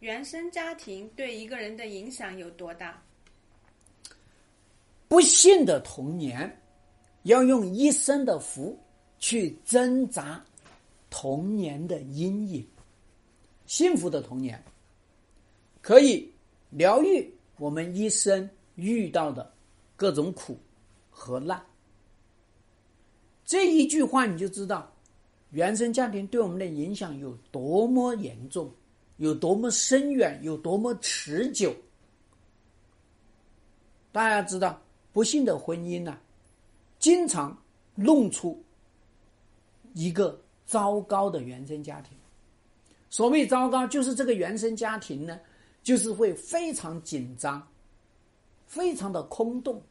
原生家庭对一个人的影响有多大？不幸的童年，要用一生的福去挣扎童年的阴影；幸福的童年，可以疗愈我们一生遇到的各种苦和难。这一句话你就知道，原生家庭对我们的影响有多么严重，有多么深远，有多么持久。大家知道。不幸的婚姻呢，经常弄出一个糟糕的原生家庭。所谓糟糕，就是这个原生家庭呢，就是会非常紧张，非常的空洞，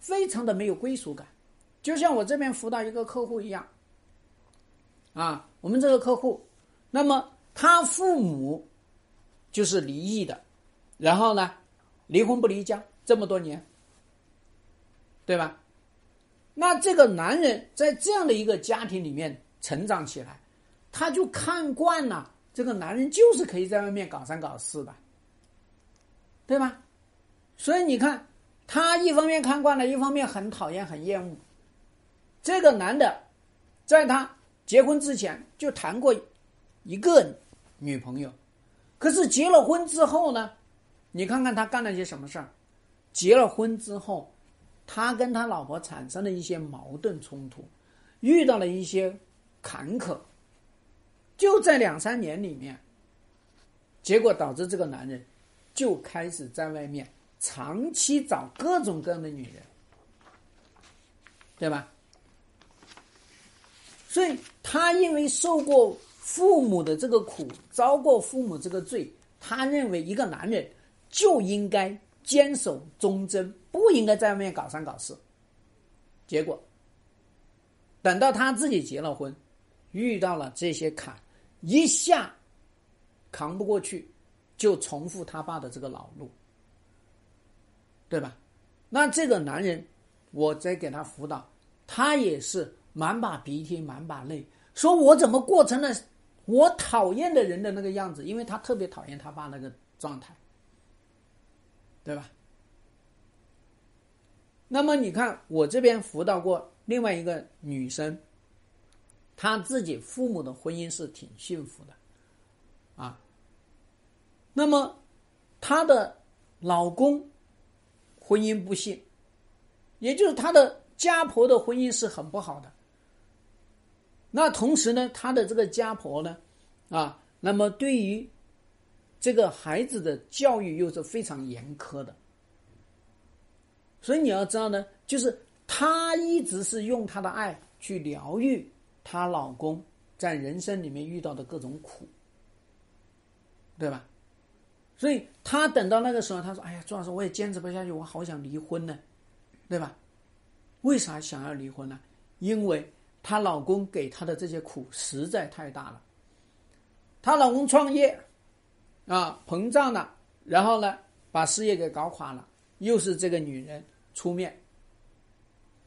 非常的没有归属感。就像我这边辅导一个客户一样，啊，我们这个客户，那么他父母就是离异的，然后呢，离婚不离家这么多年。对吧？那这个男人在这样的一个家庭里面成长起来，他就看惯了这个男人就是可以在外面搞三搞四的，对吧？所以你看，他一方面看惯了，一方面很讨厌、很厌恶。这个男的，在他结婚之前就谈过一个女朋友，可是结了婚之后呢？你看看他干了些什么事儿？结了婚之后。他跟他老婆产生了一些矛盾冲突，遇到了一些坎坷，就在两三年里面，结果导致这个男人就开始在外面长期找各种各样的女人，对吧？所以他因为受过父母的这个苦，遭过父母这个罪，他认为一个男人就应该。坚守忠贞，不应该在外面搞三搞四。结果，等到他自己结了婚，遇到了这些坎，一下扛不过去，就重复他爸的这个老路，对吧？那这个男人，我在给他辅导，他也是满把鼻涕满把泪，说我怎么过成了我讨厌的人的那个样子？因为他特别讨厌他爸那个状态。对吧？那么你看，我这边辅导过另外一个女生，她自己父母的婚姻是挺幸福的，啊。那么她的老公婚姻不幸，也就是她的家婆的婚姻是很不好的。那同时呢，她的这个家婆呢，啊，那么对于。这个孩子的教育又是非常严苛的，所以你要知道呢，就是她一直是用她的爱去疗愈她老公在人生里面遇到的各种苦，对吧？所以她等到那个时候，她说：“哎呀，朱老师，我也坚持不下去，我好想离婚呢，对吧？为啥想要离婚呢？因为她老公给她的这些苦实在太大了，她老公创业。”啊，膨胀了，然后呢，把事业给搞垮了，又是这个女人出面。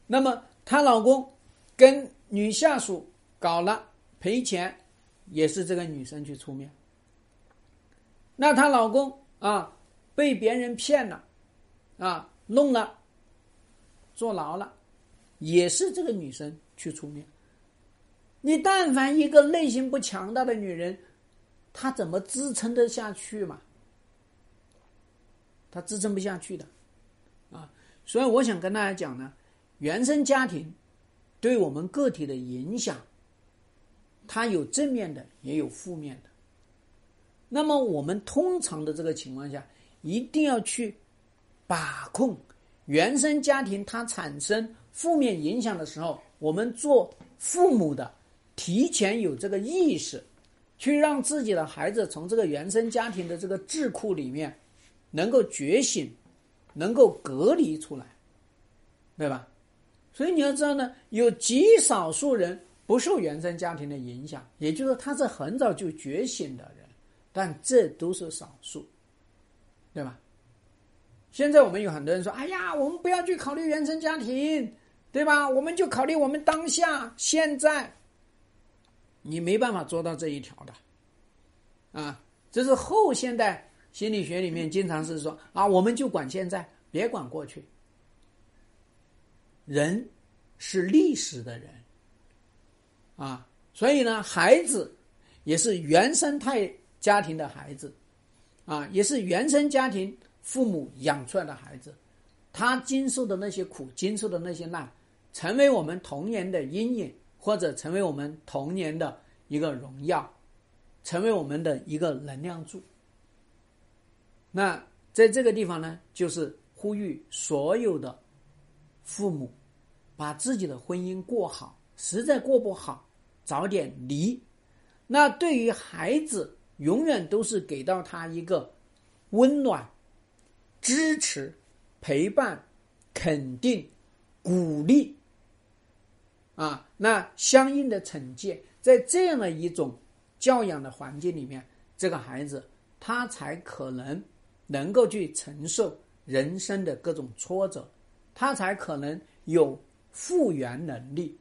那么她老公跟女下属搞了赔钱，也是这个女生去出面。那她老公啊，被别人骗了，啊，弄了，坐牢了，也是这个女生去出面。你但凡一个内心不强大的女人。她怎么支撑得下去嘛？他支撑不下去的，啊！所以我想跟大家讲呢，原生家庭对我们个体的影响，它有正面的，也有负面的。那么我们通常的这个情况下，一定要去把控原生家庭它产生负面影响的时候，我们做父母的提前有这个意识。去让自己的孩子从这个原生家庭的这个智库里面能够觉醒，能够隔离出来，对吧？所以你要知道呢，有极少数人不受原生家庭的影响，也就是说他是很早就觉醒的人，但这都是少数，对吧？现在我们有很多人说：“哎呀，我们不要去考虑原生家庭，对吧？我们就考虑我们当下现在。”你没办法做到这一条的，啊，这是后现代心理学里面经常是说啊，我们就管现在，别管过去。人是历史的人啊，所以呢，孩子也是原生态家庭的孩子啊，也是原生家庭父母养出来的孩子，他经受的那些苦，经受的那些难，成为我们童年的阴影，或者成为我们童年的一个荣耀，成为我们的一个能量柱。那在这个地方呢，就是呼吁所有的父母。把自己的婚姻过好，实在过不好，早点离。那对于孩子，永远都是给到他一个温暖、支持、陪伴、肯定、鼓励啊。那相应的惩戒，在这样的一种教养的环境里面，这个孩子他才可能能够去承受人生的各种挫折，他才可能有。复原能力，